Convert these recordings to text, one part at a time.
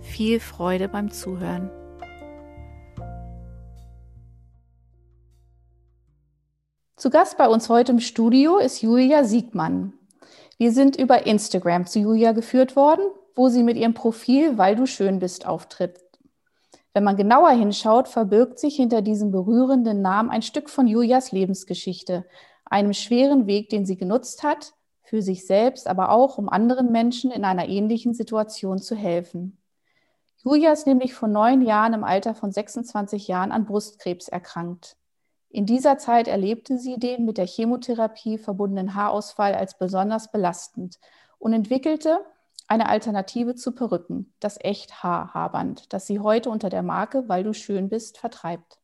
viel Freude beim Zuhören. Zu Gast bei uns heute im Studio ist Julia Siegmann. Wir sind über Instagram zu Julia geführt worden, wo sie mit ihrem Profil Weil du schön bist auftritt. Wenn man genauer hinschaut, verbirgt sich hinter diesem berührenden Namen ein Stück von Julias Lebensgeschichte, einem schweren Weg, den sie genutzt hat, für sich selbst, aber auch um anderen Menschen in einer ähnlichen Situation zu helfen. Julia ist nämlich vor neun Jahren im Alter von 26 Jahren an Brustkrebs erkrankt. In dieser Zeit erlebte sie den mit der Chemotherapie verbundenen Haarausfall als besonders belastend und entwickelte eine Alternative zu Perücken, das Echt-Haar-Haarband, das sie heute unter der Marke Weil du schön bist vertreibt.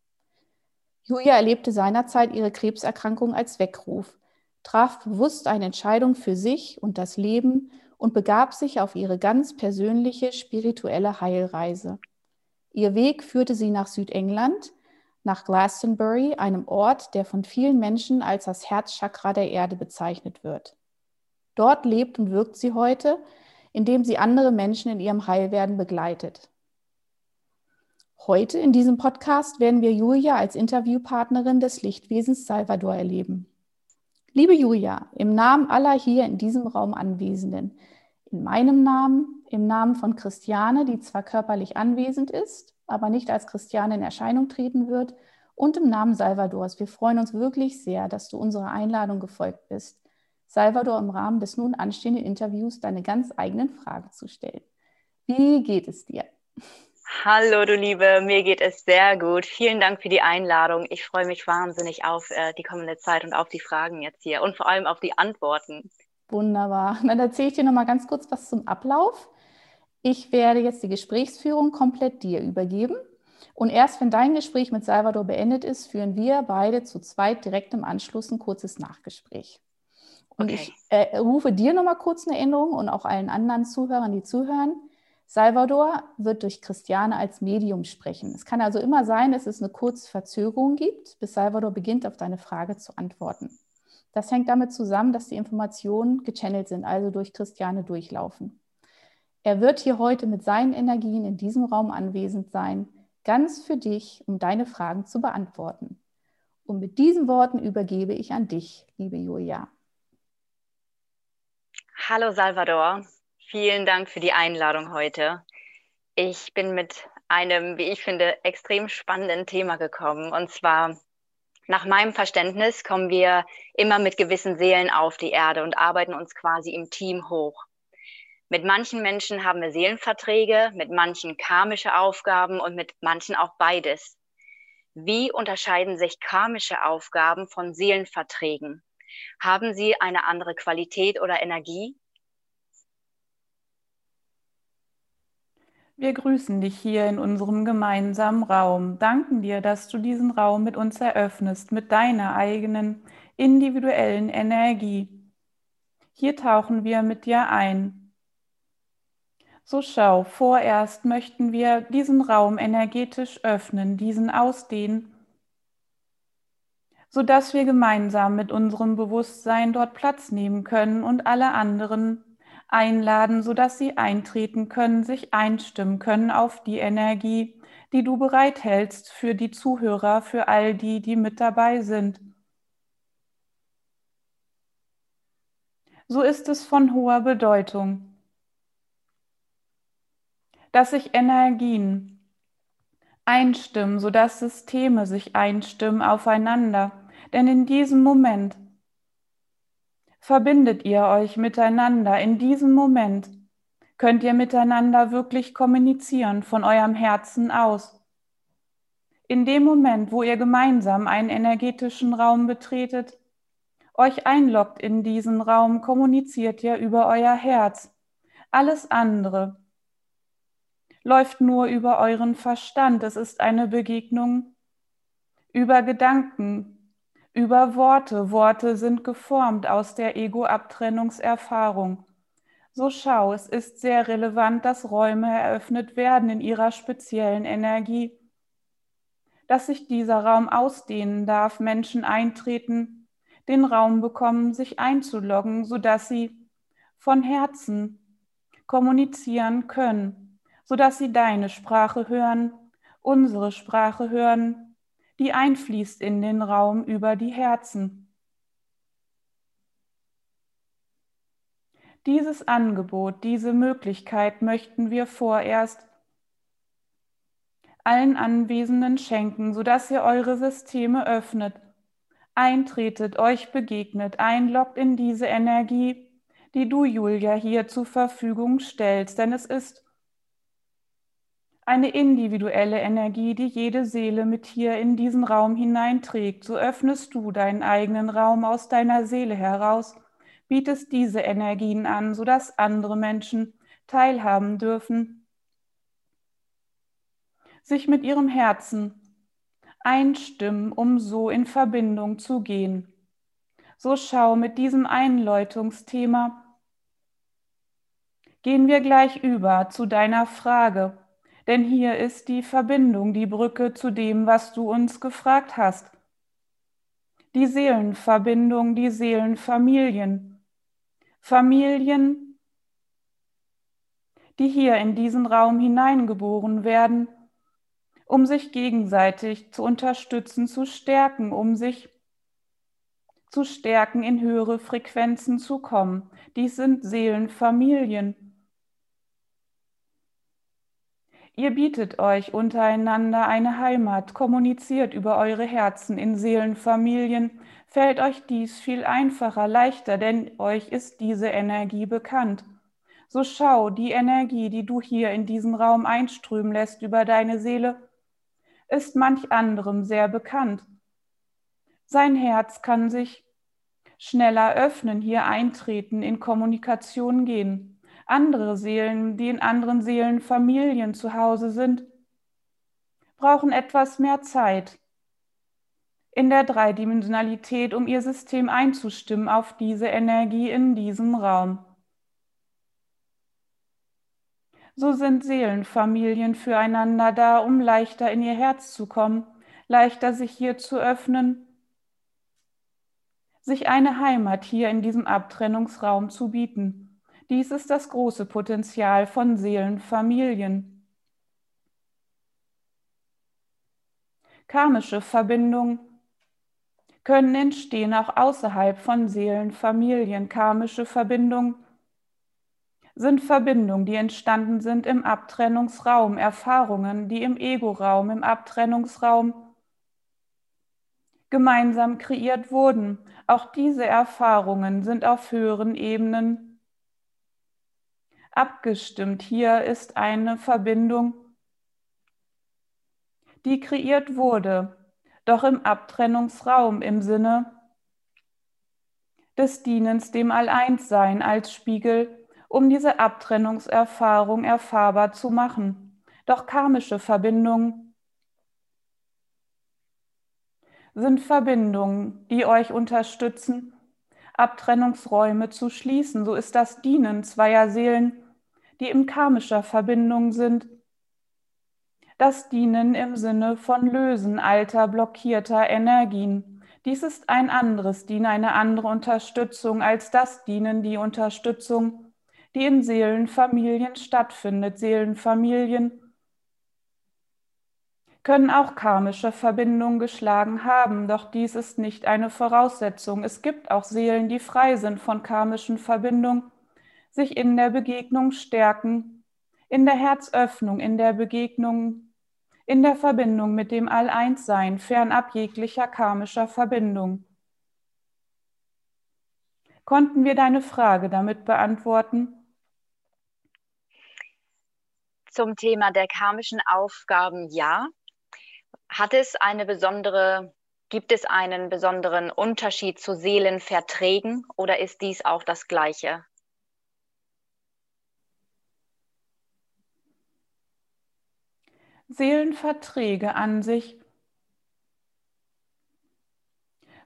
Julia erlebte seinerzeit ihre Krebserkrankung als Weckruf, traf bewusst eine Entscheidung für sich und das Leben und begab sich auf ihre ganz persönliche spirituelle Heilreise. Ihr Weg führte sie nach Südengland, nach Glastonbury, einem Ort, der von vielen Menschen als das Herzchakra der Erde bezeichnet wird. Dort lebt und wirkt sie heute, indem sie andere Menschen in ihrem Heilwerden begleitet. Heute in diesem Podcast werden wir Julia als Interviewpartnerin des Lichtwesens Salvador erleben. Liebe Julia, im Namen aller hier in diesem Raum Anwesenden, in meinem Namen, im Namen von Christiane, die zwar körperlich anwesend ist, aber nicht als Christiane in Erscheinung treten wird, und im Namen Salvadors. Wir freuen uns wirklich sehr, dass du unserer Einladung gefolgt bist, Salvador im Rahmen des nun anstehenden Interviews deine ganz eigenen Fragen zu stellen. Wie geht es dir? Hallo, du Liebe, mir geht es sehr gut. Vielen Dank für die Einladung. Ich freue mich wahnsinnig auf äh, die kommende Zeit und auf die Fragen jetzt hier und vor allem auf die Antworten. Wunderbar. Dann erzähle ich dir noch mal ganz kurz was zum Ablauf. Ich werde jetzt die Gesprächsführung komplett dir übergeben. Und erst wenn dein Gespräch mit Salvador beendet ist, führen wir beide zu zweit direkt im Anschluss ein kurzes Nachgespräch. Und okay. ich äh, rufe dir noch mal kurz eine Erinnerung und auch allen anderen Zuhörern, die zuhören. Salvador wird durch Christiane als Medium sprechen. Es kann also immer sein, dass es eine kurze Verzögerung gibt, bis Salvador beginnt, auf deine Frage zu antworten. Das hängt damit zusammen, dass die Informationen gechannelt sind, also durch Christiane durchlaufen. Er wird hier heute mit seinen Energien in diesem Raum anwesend sein, ganz für dich, um deine Fragen zu beantworten. Und mit diesen Worten übergebe ich an dich, liebe Julia. Hallo Salvador, Vielen Dank für die Einladung heute. Ich bin mit einem, wie ich finde, extrem spannenden Thema gekommen. Und zwar, nach meinem Verständnis, kommen wir immer mit gewissen Seelen auf die Erde und arbeiten uns quasi im Team hoch. Mit manchen Menschen haben wir Seelenverträge, mit manchen karmische Aufgaben und mit manchen auch beides. Wie unterscheiden sich karmische Aufgaben von Seelenverträgen? Haben sie eine andere Qualität oder Energie? Wir grüßen dich hier in unserem gemeinsamen Raum, danken dir, dass du diesen Raum mit uns eröffnest, mit deiner eigenen individuellen Energie. Hier tauchen wir mit dir ein. So schau, vorerst möchten wir diesen Raum energetisch öffnen, diesen ausdehnen, sodass wir gemeinsam mit unserem Bewusstsein dort Platz nehmen können und alle anderen einladen, sodass sie eintreten können, sich einstimmen können auf die Energie, die du bereithältst für die Zuhörer, für all die, die mit dabei sind. So ist es von hoher Bedeutung, dass sich Energien einstimmen, sodass Systeme sich einstimmen aufeinander. Denn in diesem Moment verbindet ihr euch miteinander. In diesem Moment könnt ihr miteinander wirklich kommunizieren von eurem Herzen aus. In dem Moment, wo ihr gemeinsam einen energetischen Raum betretet, euch einloggt in diesen Raum, kommuniziert ihr über euer Herz. Alles andere läuft nur über euren Verstand. Es ist eine Begegnung über Gedanken, über Worte. Worte sind geformt aus der Ego-Abtrennungserfahrung. So schau, es ist sehr relevant, dass Räume eröffnet werden in ihrer speziellen Energie, dass sich dieser Raum ausdehnen darf, Menschen eintreten, den Raum bekommen, sich einzuloggen, sodass sie von Herzen kommunizieren können, sodass sie deine Sprache hören, unsere Sprache hören, die einfließt in den Raum über die Herzen. Dieses Angebot, diese Möglichkeit möchten wir vorerst allen Anwesenden schenken, sodass ihr eure Systeme öffnet, eintretet, euch begegnet, einloggt in diese Energie, die du, Julia, hier zur Verfügung stellst, denn es ist eine individuelle Energie, die jede Seele mit hier in diesen Raum hineinträgt. So öffnest du deinen eigenen Raum aus deiner Seele heraus, bietest diese Energien an, sodass andere Menschen teilhaben dürfen, sich mit ihrem Herzen einstimmen, um so in Verbindung zu gehen. So schau mit diesem Einläutungsthema Gehen wir gleich über zu deiner Frage, denn hier ist die Verbindung, die Brücke zu dem, was du uns gefragt hast. Die Seelenverbindung, die Seelenfamilien. Familien, die hier in diesen Raum hineingeboren werden, um sich gegenseitig zu unterstützen, zu stärken, um sich zu stärken, in höhere Frequenzen zu kommen. Dies sind Seelenfamilien. Ihr bietet euch untereinander eine Heimat, kommuniziert über eure Herzen in Seelenfamilien, fällt euch dies viel einfacher, leichter, denn euch ist diese Energie bekannt. So schau, die Energie, die du hier in diesen Raum einströmen lässt über deine Seele, ist manch anderem sehr bekannt. Sein Herz kann sich schneller öffnen, hier eintreten, in Kommunikation gehen andere Seelen, die in anderen Seelenfamilien zu Hause sind, brauchen etwas mehr Zeit in der Dreidimensionalität, um ihr System einzustimmen auf diese Energie in diesem Raum. So sind Seelenfamilien füreinander da, um leichter in ihr Herz zu kommen, leichter sich hier zu öffnen, sich eine Heimat hier in diesem Abtrennungsraum zu bieten. Dies ist das große Potenzial von Seelenfamilien. Karmische Verbindungen können entstehen auch außerhalb von Seelenfamilien. Karmische Verbindungen sind Verbindungen, die entstanden sind im Abtrennungsraum, Erfahrungen, die im Ego-Raum, im Abtrennungsraum gemeinsam kreiert wurden. Auch diese Erfahrungen sind auf höheren Ebenen abgestimmt. Hier ist eine Verbindung, die kreiert wurde, doch im Abtrennungsraum im Sinne des Dienens dem Alleinssein als Spiegel, um diese Abtrennungserfahrung erfahrbar zu machen. Doch karmische Verbindungen sind Verbindungen, die euch unterstützen, Abtrennungsräume zu schließen. So ist das Dienen zweier Seelen die in karmischer Verbindung sind. Das Dienen im Sinne von Lösen alter blockierter Energien. Dies ist ein anderes Dienen, eine andere Unterstützung als das Dienen, die Unterstützung, die in Seelenfamilien stattfindet. Seelenfamilien können auch karmische Verbindungen geschlagen haben, doch dies ist nicht eine Voraussetzung. Es gibt auch Seelen, die frei sind von karmischen Verbindungen sich in der Begegnung stärken, in der Herzöffnung, in der Begegnung, in der Verbindung mit dem All-Eins-Sein, fernab jeglicher karmischer Verbindung. Konnten wir deine Frage damit beantworten? Zum Thema der karmischen Aufgaben ja. Hat es eine besondere, gibt es einen besonderen Unterschied zu Seelenverträgen oder ist dies auch das Gleiche? Seelenverträge an sich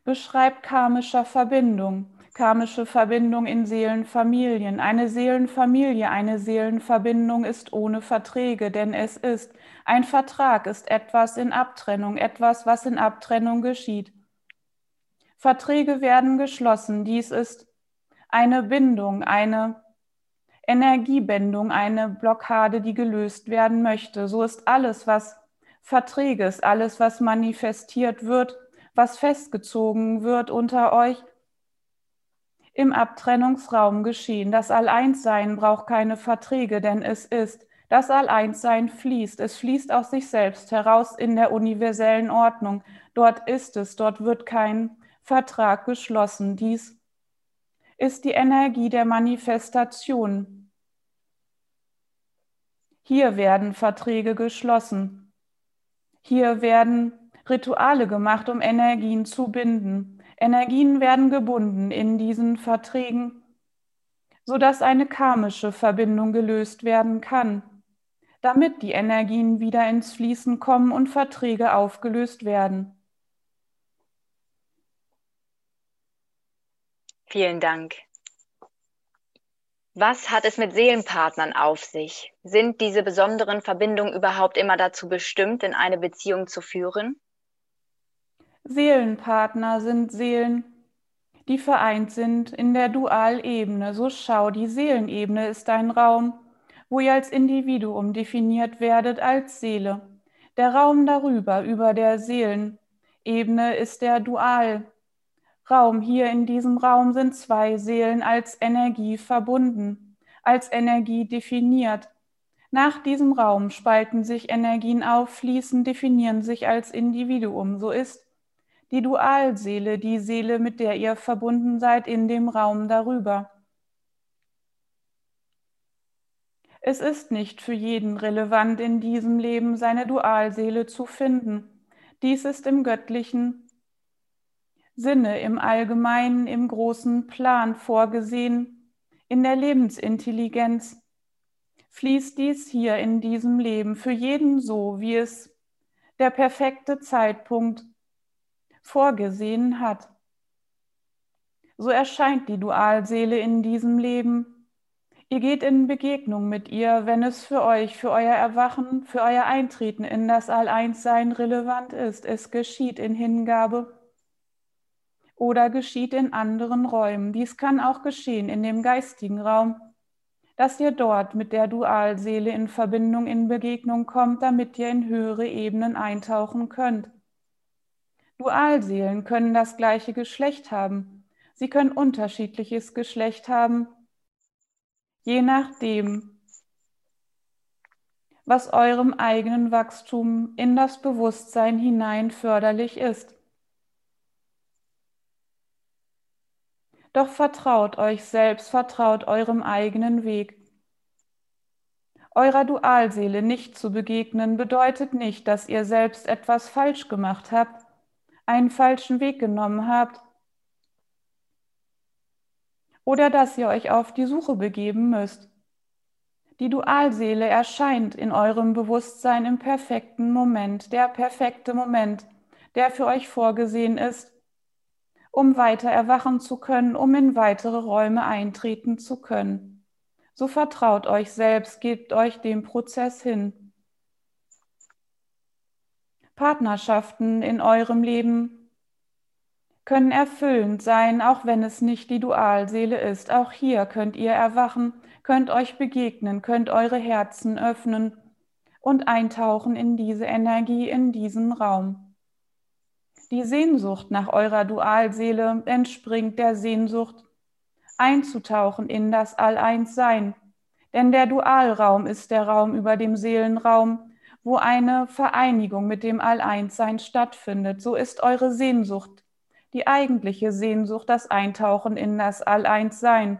beschreibt karmischer Verbindung karmische Verbindung in Seelenfamilien. Eine Seelenfamilie, eine Seelenverbindung ist ohne Verträge, denn es ist ein Vertrag, ist etwas in Abtrennung, etwas, was in Abtrennung geschieht. Verträge werden geschlossen. Dies ist eine Bindung, eine Energiebindung, eine Blockade, die gelöst werden möchte. So ist alles, was Verträge ist, alles, was manifestiert wird, was festgezogen wird unter euch, im Abtrennungsraum geschehen. Das All-Eins-Sein braucht keine Verträge, denn es ist. Das All-Eins-Sein fließt. Es fließt aus sich selbst heraus in der universellen Ordnung. Dort ist es, dort wird kein Vertrag geschlossen. Dies ist die Energie der Manifestation. Hier werden Verträge geschlossen. Hier werden Rituale gemacht, um Energien zu binden. Energien werden gebunden in diesen Verträgen, sodass eine karmische Verbindung gelöst werden kann, damit die Energien wieder ins Fließen kommen und Verträge aufgelöst werden. Vielen Dank. Was hat es mit Seelenpartnern auf sich? Sind diese besonderen Verbindungen überhaupt immer dazu bestimmt, in eine Beziehung zu führen? Seelenpartner sind Seelen, die vereint sind in der Dualebene. So schau, die Seelenebene ist ein Raum, wo ihr als Individuum definiert werdet als Seele. Der Raum darüber, über der Seelenebene, ist der Dualraum. Hier in diesem Raum sind zwei Seelen als Energie verbunden, als Energie definiert. Nach diesem Raum spalten sich Energien auf, fließen, definieren sich als Individuum. So ist die Dualseele, die Seele, mit der ihr verbunden seid in dem Raum darüber. Es ist nicht für jeden relevant, in diesem Leben seine Dualseele zu finden. Dies ist im göttlichen Sinne, im allgemeinen, im großen Plan vorgesehen, in der Lebensintelligenz. Fließt dies hier in diesem Leben für jeden so, wie es der perfekte Zeitpunkt vorgesehen hat. So erscheint die Dualseele in diesem Leben. Ihr geht in Begegnung mit ihr, wenn es für euch, für euer Erwachen, für euer Eintreten in das All-Eins-Sein relevant ist. Es geschieht in Hingabe oder geschieht in anderen Räumen. Dies kann auch geschehen in dem geistigen Raum, dass ihr dort mit der Dualseele in Verbindung, in Begegnung kommt, damit ihr in höhere Ebenen eintauchen könnt. Dualseelen können das gleiche Geschlecht haben. Sie können unterschiedliches Geschlecht haben, je nachdem, was eurem eigenen Wachstum in das Bewusstsein hinein förderlich ist. Doch vertraut euch selbst, vertraut eurem eigenen Weg. Eurer Dualseele nicht zu begegnen bedeutet nicht, dass ihr selbst etwas falsch gemacht habt, einen falschen Weg genommen habt oder dass ihr euch auf die Suche begeben müsst. Die Dualseele erscheint in eurem Bewusstsein im perfekten Moment, der perfekte Moment, der für euch vorgesehen ist, um weiter erwachen zu können, um in weitere Räume eintreten zu können. So vertraut euch selbst, gebt euch dem Prozess hin. Partnerschaften in eurem Leben können erfüllend sein, auch wenn es nicht die Dualseele ist. Auch hier könnt ihr erwachen, könnt euch begegnen, könnt eure Herzen öffnen und eintauchen in diese Energie, in diesen Raum. Die Sehnsucht nach eurer Dualseele entspringt der Sehnsucht, einzutauchen in das All-Eins-Sein, Denn der Dualraum ist der Raum über dem Seelenraum, wo eine Vereinigung mit dem All-Eins-Sein stattfindet. So ist eure Sehnsucht, die eigentliche Sehnsucht, das Eintauchen in das All-Eins-Sein.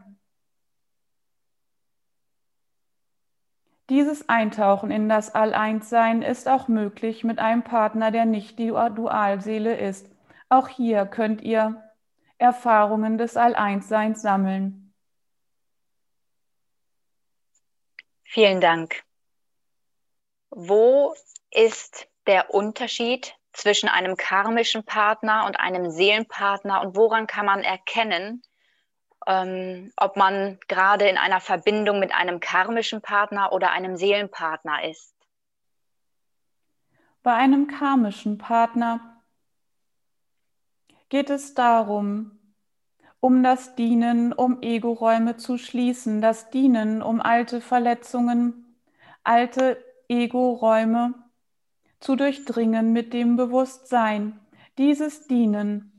Dieses Eintauchen in das All-Eins-Sein ist auch möglich mit einem Partner, der nicht die Dualseele ist. Auch hier könnt ihr Erfahrungen des All-Eins-Seins sammeln. Vielen Dank. Wo ist der Unterschied zwischen einem karmischen Partner und einem Seelenpartner und woran kann man erkennen, ähm, ob man gerade in einer Verbindung mit einem karmischen Partner oder einem Seelenpartner ist? Bei einem karmischen Partner geht es darum, um das Dienen, um Ego-Räume zu schließen, das Dienen, um alte Verletzungen, alte Ego-Räume zu durchdringen mit dem Bewusstsein. Dieses Dienen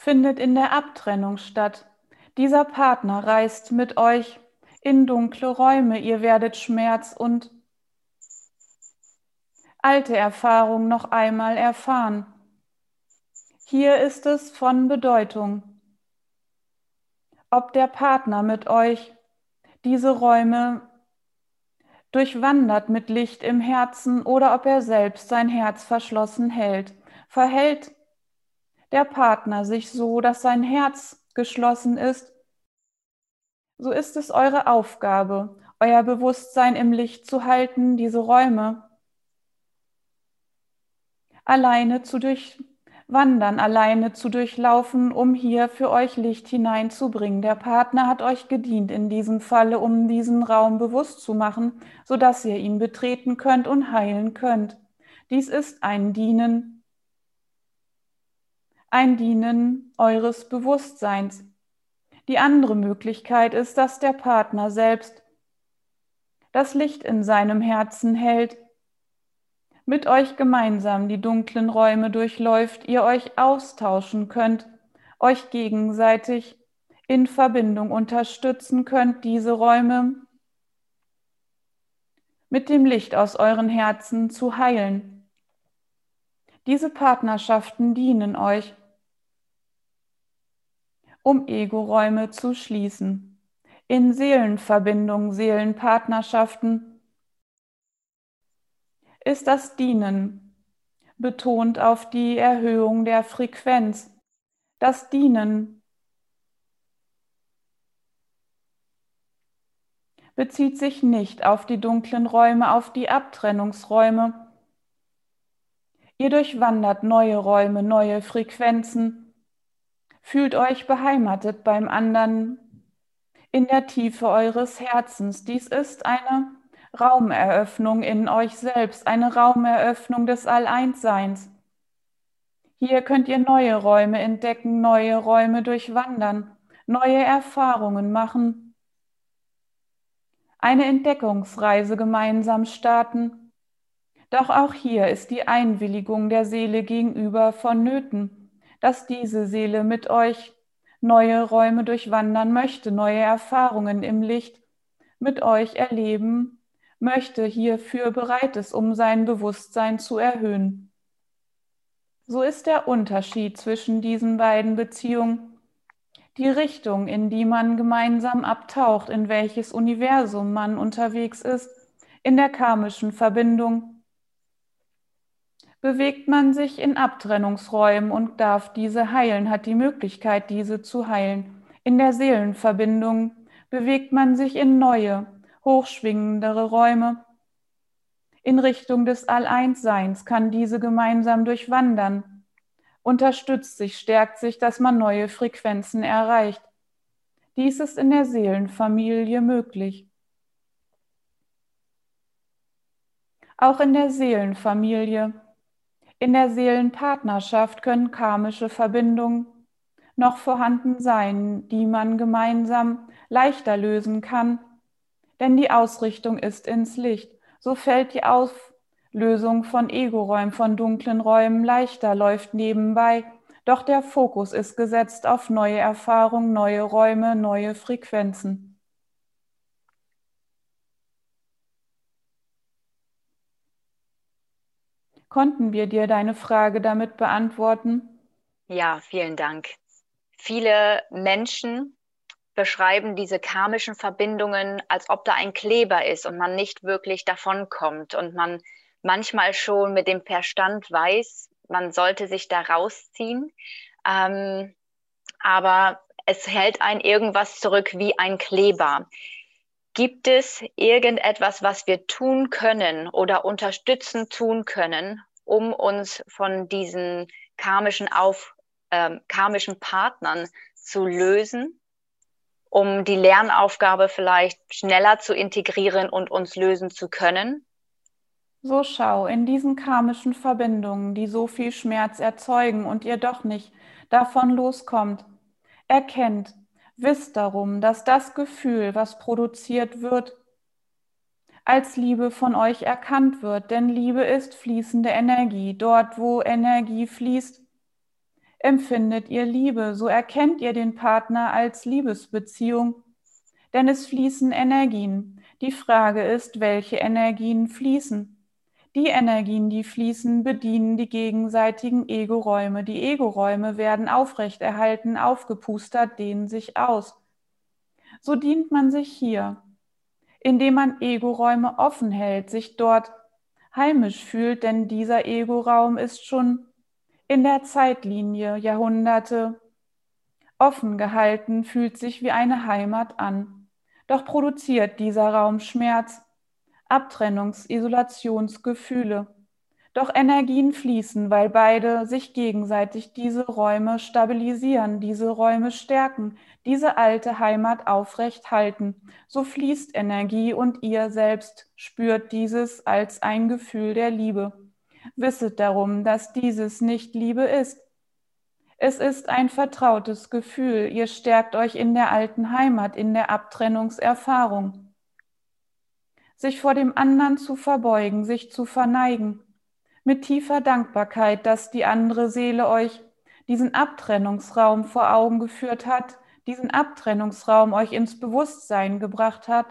findet in der Abtrennung statt. Dieser Partner reist mit euch in dunkle Räume. Ihr werdet Schmerz und alte Erfahrung noch einmal erfahren. Hier ist es von Bedeutung, ob der Partner mit euch diese Räume durchwandert mit Licht im Herzen oder ob er selbst sein Herz verschlossen hält. Verhält der Partner sich so, dass sein Herz geschlossen ist, so ist es eure Aufgabe, euer Bewusstsein im Licht zu halten, diese Räume alleine zu durch Wandern alleine zu durchlaufen, um hier für euch Licht hineinzubringen. Der Partner hat euch gedient in diesem Falle, um diesen Raum bewusst zu machen, sodass ihr ihn betreten könnt und heilen könnt. Dies ist ein Dienen, ein Dienen eures Bewusstseins. Die andere Möglichkeit ist, dass der Partner selbst das Licht in seinem Herzen hält mit euch gemeinsam die dunklen Räume durchläuft, ihr euch austauschen könnt, euch gegenseitig in Verbindung unterstützen könnt, diese Räume mit dem Licht aus euren Herzen zu heilen. Diese Partnerschaften dienen euch, um Ego-Räume zu schließen. In Seelenverbindung, Seelenpartnerschaften ist das Dienen, betont auf die Erhöhung der Frequenz. Das Dienen bezieht sich nicht auf die dunklen Räume, auf die Abtrennungsräume. Ihr durchwandert neue Räume, neue Frequenzen, fühlt euch beheimatet beim anderen in der Tiefe eures Herzens. Dies ist eine Raumeröffnung in euch selbst, eine Raumeröffnung des All-Eins-Seins. Hier könnt ihr neue Räume entdecken, neue Räume durchwandern, neue Erfahrungen machen, eine Entdeckungsreise gemeinsam starten. Doch auch hier ist die Einwilligung der Seele gegenüber vonnöten, dass diese Seele mit euch neue Räume durchwandern möchte, neue Erfahrungen im Licht mit euch erleben möchte, hierfür bereit ist, um sein Bewusstsein zu erhöhen. So ist der Unterschied zwischen diesen beiden Beziehungen die Richtung, in die man gemeinsam abtaucht, in welches Universum man unterwegs ist, in der karmischen Verbindung. Bewegt man sich in Abtrennungsräumen und darf diese heilen, hat die Möglichkeit, diese zu heilen. In der Seelenverbindung bewegt man sich in neue, hochschwingendere Räume. In Richtung des All-Eins-Seins kann diese gemeinsam durchwandern, unterstützt sich, stärkt sich, dass man neue Frequenzen erreicht. Dies ist in der Seelenfamilie möglich. Auch in der Seelenfamilie, in der Seelenpartnerschaft können karmische Verbindungen noch vorhanden sein, die man gemeinsam leichter lösen kann denn die Ausrichtung ist ins Licht. So fällt die Auflösung von Ego-Räumen, von dunklen Räumen leichter, läuft nebenbei. Doch der Fokus ist gesetzt auf neue Erfahrungen, neue Räume, neue Frequenzen. Konnten wir dir deine Frage damit beantworten? Ja, vielen Dank. Viele Menschen beschreiben diese karmischen Verbindungen, als ob da ein Kleber ist und man nicht wirklich davonkommt und man manchmal schon mit dem Verstand weiß, man sollte sich da rausziehen. Ähm, aber es hält ein irgendwas zurück wie ein Kleber. Gibt es irgendetwas, was wir tun können oder unterstützend tun können, um uns von diesen karmischen, Auf, äh, karmischen Partnern zu lösen, um die Lernaufgabe vielleicht schneller zu integrieren und uns lösen zu können? So schau in diesen karmischen Verbindungen, die so viel Schmerz erzeugen und ihr doch nicht davon loskommt. Erkennt, wisst darum, dass das Gefühl, was produziert wird, als Liebe von euch erkannt wird, denn Liebe ist fließende Energie. Dort, wo Energie fließt, empfindet ihr Liebe, so erkennt ihr den Partner als Liebesbeziehung, denn es fließen Energien. Die Frage ist, welche Energien fließen. Die Energien, die fließen, bedienen die gegenseitigen Ego-Räume. Die Ego-Räume werden aufrechterhalten, aufgepustert, dehnen sich aus. So dient man sich hier, indem man Ego-Räume offen hält, sich dort heimisch fühlt, denn dieser Ego-Raum ist schon in der Zeitlinie Jahrhunderte offen gehalten, fühlt sich wie eine Heimat an. Doch produziert dieser Raum Schmerz, Abtrennungs-, Isolationsgefühle. Doch Energien fließen, weil beide sich gegenseitig diese Räume stabilisieren, diese Räume stärken, diese alte Heimat aufrecht halten. So fließt Energie und ihr selbst spürt dieses als ein Gefühl der Liebe. Wisset darum, dass dieses nicht Liebe ist. Es ist ein vertrautes Gefühl. Ihr stärkt euch in der alten Heimat, in der Abtrennungserfahrung sich vor dem anderen zu verbeugen, sich zu verneigen, mit tiefer Dankbarkeit, dass die andere Seele euch diesen Abtrennungsraum vor Augen geführt hat, diesen Abtrennungsraum euch ins Bewusstsein gebracht hat.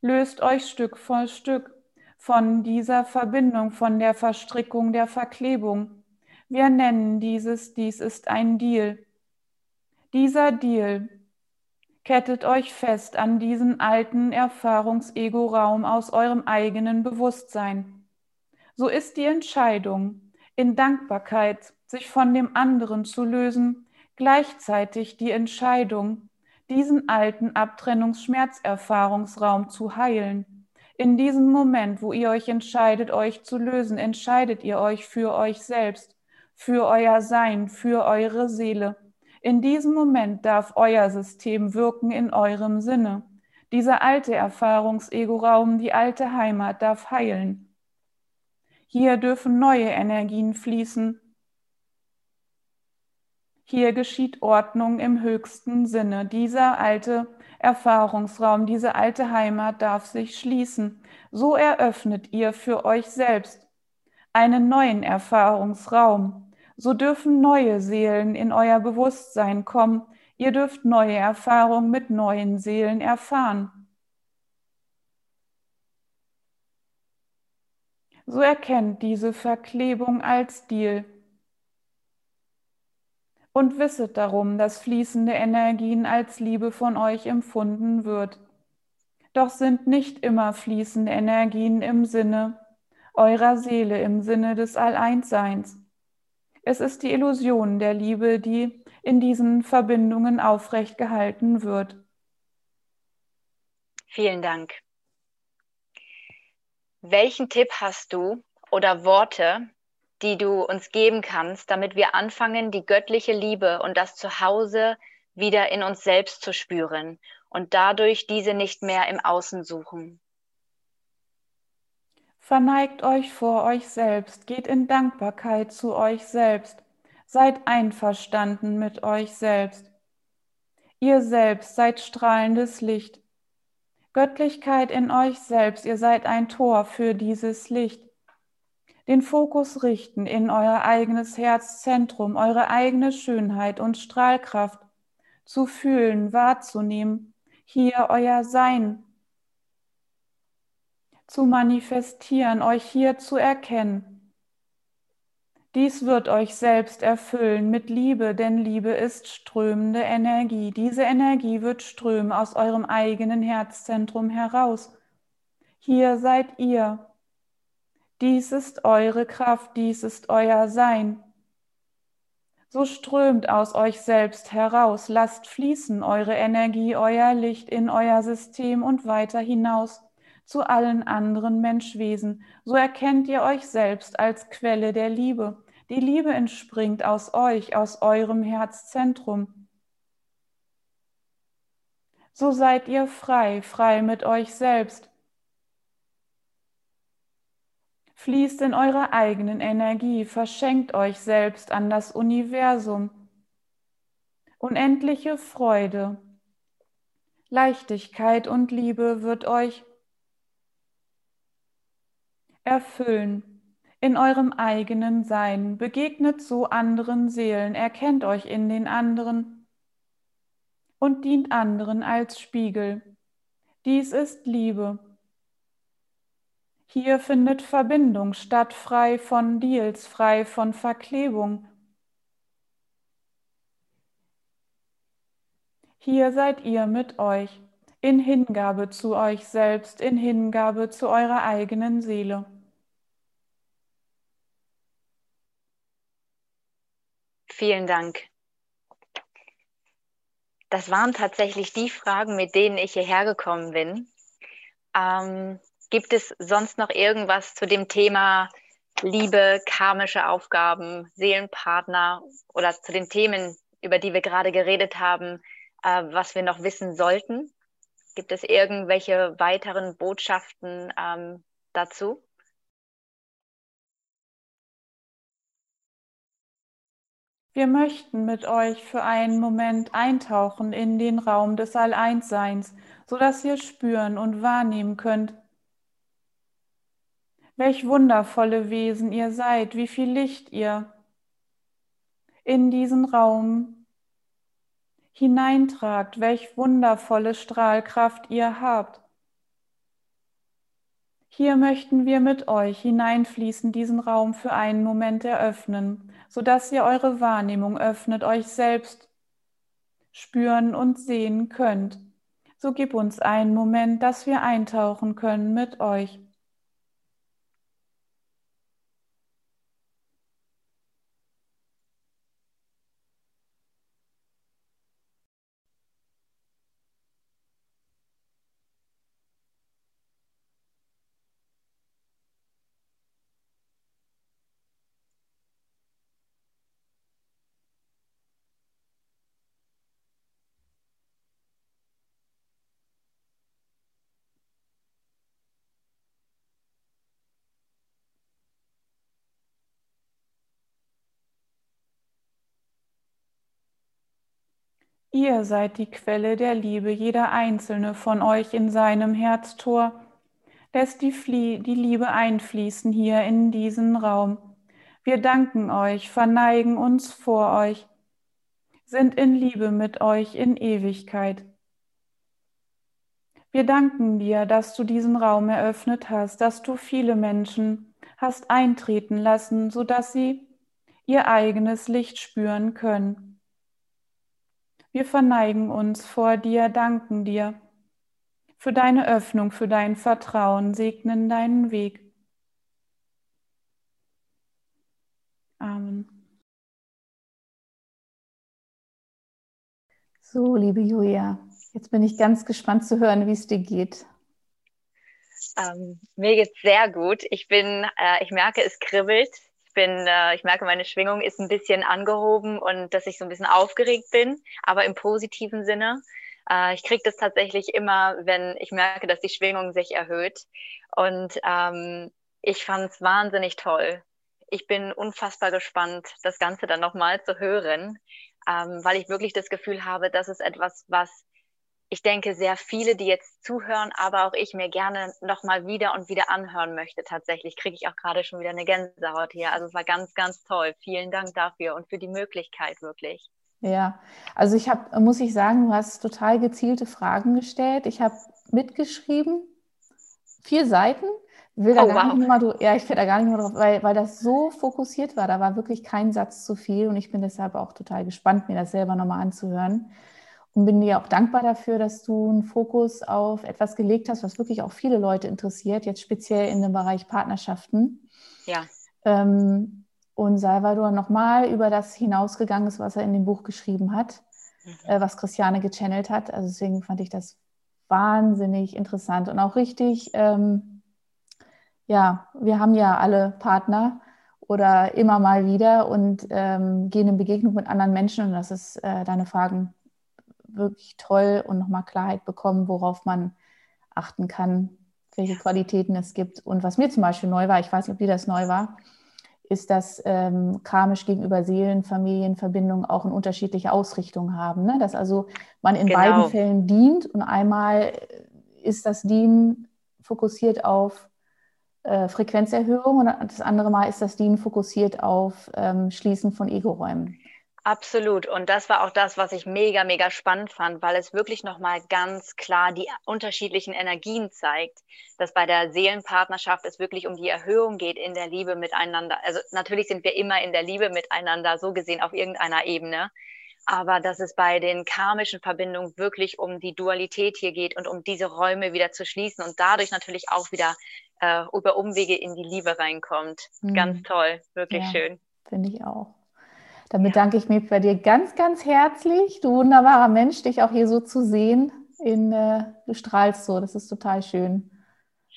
Löst euch Stück für Stück von dieser Verbindung, von der Verstrickung, der Verklebung. Wir nennen dieses, dies ist ein Deal. Dieser Deal Kettet euch fest an diesen alten Erfahrungsego-Raum aus eurem eigenen Bewusstsein. So ist die Entscheidung, in Dankbarkeit sich von dem anderen zu lösen, gleichzeitig die Entscheidung, diesen alten Abtrennungsschmerzerfahrungsraum zu heilen. In diesem Moment, wo ihr euch entscheidet, euch zu lösen, entscheidet ihr euch für euch selbst, für euer Sein, für eure Seele in diesem Moment darf euer System wirken in eurem Sinne. Dieser alte Erfahrungsego-Raum, die alte Heimat darf heilen. Hier dürfen neue Energien fließen. Hier geschieht Ordnung im höchsten Sinne. Dieser alte Erfahrungsraum, diese alte Heimat darf sich schließen. So eröffnet ihr für euch selbst einen neuen Erfahrungsraum so dürfen neue Seelen in euer Bewusstsein kommen. Ihr dürft neue Erfahrungen mit neuen Seelen erfahren. So erkennt diese Verklebung als Deal. Und wisset darum, dass fließende Energien als Liebe von euch empfunden wird. Doch sind nicht immer fließende Energien im Sinne eurer Seele, im Sinne des Alleinsseins. Es ist die Illusion der Liebe, die in diesen Verbindungen aufrecht gehalten wird. Vielen Dank. Welchen Tipp hast du oder Worte, die du uns geben kannst, damit wir anfangen, die göttliche Liebe und das Zuhause wieder in uns selbst zu spüren und dadurch diese nicht mehr im Außen suchen? Verneigt euch vor euch selbst, geht in Dankbarkeit zu euch selbst, seid einverstanden mit euch selbst. Ihr selbst seid strahlendes Licht. Göttlichkeit in euch selbst, ihr seid ein Tor für dieses Licht. den Fokus richten in euer eigenes Herzzentrum, eure eigene Schönheit und Strahlkraft zu fühlen, wahrzunehmen, hier euer Sein zu manifestieren, euch hier zu erkennen. Dies wird euch selbst erfüllen mit Liebe, denn Liebe ist strömende Energie. Diese Energie wird strömen aus eurem eigenen Herzzentrum heraus. Hier seid ihr. Dies ist eure Kraft, dies ist euer Sein. So strömt aus euch selbst heraus, lasst fließen eure Energie, euer Licht in euer System und weiter hinaus zu allen anderen Menschwesen. So erkennt ihr euch selbst als Quelle der Liebe. Die Liebe entspringt aus euch, aus eurem Herzzentrum. So seid ihr frei, frei mit euch selbst. Fließt in eure eigenen Energie, verschenkt euch selbst an das Universum. Unendliche Freude, Leichtigkeit und Liebe wird euch erfüllen in eurem eigenen Sein. Begegnet so anderen Seelen, erkennt euch in den anderen und dient anderen als Spiegel. Dies ist Liebe. Hier findet Verbindung statt, frei von Deals, frei von Verklebung. Hier seid ihr mit euch, in Hingabe zu euch selbst, in Hingabe zu eurer eigenen Seele. Vielen Dank. Das waren tatsächlich die Fragen, mit denen ich hierher gekommen bin. Ähm, gibt es sonst noch irgendwas zu dem Thema Liebe, karmische Aufgaben, Seelenpartner oder zu den Themen, über die wir gerade geredet haben, äh, was wir noch wissen sollten? Gibt es irgendwelche weiteren Botschaften ähm, dazu? Wir möchten mit euch für einen Moment eintauchen in den Raum des Alleinsseins, sodass ihr spüren und wahrnehmen könnt, welch wundervolle Wesen ihr seid, wie viel Licht ihr in diesen Raum hineintragt, welch wundervolle Strahlkraft ihr habt. Hier möchten wir mit euch hineinfließen, diesen Raum für einen Moment eröffnen, sodass ihr eure Wahrnehmung öffnet, euch selbst spüren und sehen könnt. So gib uns einen Moment, dass wir eintauchen können mit euch. Ihr seid die Quelle der Liebe, jeder einzelne von euch in seinem Herztor. Lässt die, Flie die Liebe einfließen hier in diesen Raum. Wir danken euch, verneigen uns vor euch, sind in Liebe mit euch in Ewigkeit. Wir danken dir, dass du diesen Raum eröffnet hast, dass du viele Menschen hast eintreten lassen, sodass sie ihr eigenes Licht spüren können. Wir verneigen uns vor dir, danken dir für deine Öffnung, für dein Vertrauen, segnen deinen Weg. Amen. So, liebe Julia, jetzt bin ich ganz gespannt zu hören, wie es dir geht. Ähm, mir geht's sehr gut. Ich bin, äh, ich merke, es kribbelt bin, äh, ich merke, meine Schwingung ist ein bisschen angehoben und dass ich so ein bisschen aufgeregt bin, aber im positiven Sinne. Äh, ich kriege das tatsächlich immer, wenn ich merke, dass die Schwingung sich erhöht. Und ähm, ich fand es wahnsinnig toll. Ich bin unfassbar gespannt, das Ganze dann nochmal zu hören, ähm, weil ich wirklich das Gefühl habe, dass es etwas, was ich denke, sehr viele, die jetzt zuhören, aber auch ich mir gerne nochmal wieder und wieder anhören möchte. Tatsächlich kriege ich auch gerade schon wieder eine Gänsehaut hier. Also es war ganz, ganz toll. Vielen Dank dafür und für die Möglichkeit wirklich. Ja, also ich habe, muss ich sagen, du hast total gezielte Fragen gestellt. Ich habe mitgeschrieben, vier Seiten. Will da oh, gar wow. nicht mehr, ja, ich will da gar nicht mehr drauf, weil, weil das so fokussiert war. Da war wirklich kein Satz zu viel und ich bin deshalb auch total gespannt, mir das selber nochmal anzuhören. Und bin dir auch dankbar dafür, dass du einen Fokus auf etwas gelegt hast, was wirklich auch viele Leute interessiert, jetzt speziell in dem Bereich Partnerschaften. Ja. Ähm, und Salvador nochmal über das hinausgegangen ist, was er in dem Buch geschrieben hat, mhm. äh, was Christiane gechannelt hat. Also deswegen fand ich das wahnsinnig interessant und auch richtig, ähm, ja, wir haben ja alle Partner oder immer mal wieder und ähm, gehen in Begegnung mit anderen Menschen und das ist äh, deine Fragen wirklich toll und nochmal Klarheit bekommen, worauf man achten kann, welche Qualitäten es gibt. Und was mir zum Beispiel neu war, ich weiß nicht, ob dir das neu war, ist, dass ähm, karmisch gegenüber Seelen, Familienverbindungen auch eine unterschiedliche Ausrichtung haben. Ne? Dass also man in genau. beiden Fällen dient und einmal ist das Dienen fokussiert auf äh, Frequenzerhöhung und das andere Mal ist das Dienen fokussiert auf ähm, Schließen von Ego-Räumen. Absolut. Und das war auch das, was ich mega, mega spannend fand, weil es wirklich nochmal ganz klar die unterschiedlichen Energien zeigt, dass bei der Seelenpartnerschaft es wirklich um die Erhöhung geht in der Liebe miteinander. Also natürlich sind wir immer in der Liebe miteinander, so gesehen auf irgendeiner Ebene. Aber dass es bei den karmischen Verbindungen wirklich um die Dualität hier geht und um diese Räume wieder zu schließen und dadurch natürlich auch wieder äh, über Umwege in die Liebe reinkommt. Mhm. Ganz toll, wirklich ja, schön. Finde ich auch. Dann bedanke ich mich bei dir ganz, ganz herzlich. Du wunderbarer Mensch, dich auch hier so zu sehen. In, äh, du strahlst so, das ist total schön.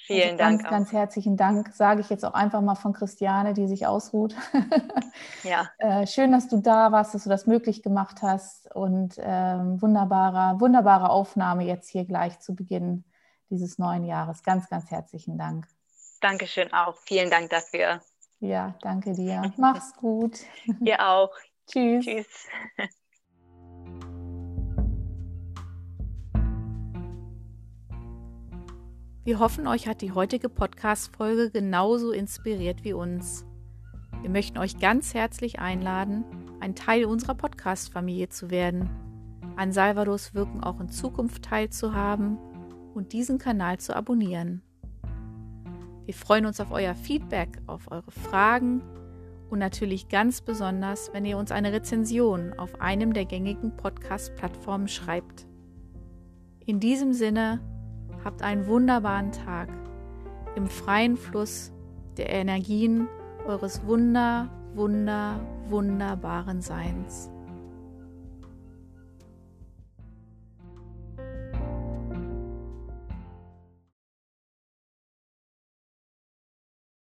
Vielen also Dank. Ganz, auch. ganz herzlichen Dank, sage ich jetzt auch einfach mal von Christiane, die sich ausruht. ja. Äh, schön, dass du da warst, dass du das möglich gemacht hast und ähm, wunderbarer, wunderbare Aufnahme jetzt hier gleich zu Beginn dieses neuen Jahres. Ganz, ganz herzlichen Dank. Dankeschön auch. Vielen Dank dafür. Ja, danke dir. Mach's gut. Dir auch. Tschüss. Tschüss. Wir hoffen, euch hat die heutige Podcast-Folge genauso inspiriert wie uns. Wir möchten euch ganz herzlich einladen, ein Teil unserer Podcast-Familie zu werden, an Salvadors Wirken auch in Zukunft teilzuhaben und diesen Kanal zu abonnieren. Wir freuen uns auf euer Feedback, auf eure Fragen und natürlich ganz besonders, wenn ihr uns eine Rezension auf einem der gängigen Podcast-Plattformen schreibt. In diesem Sinne, habt einen wunderbaren Tag im freien Fluss der Energien eures wunder, wunder, wunderbaren Seins.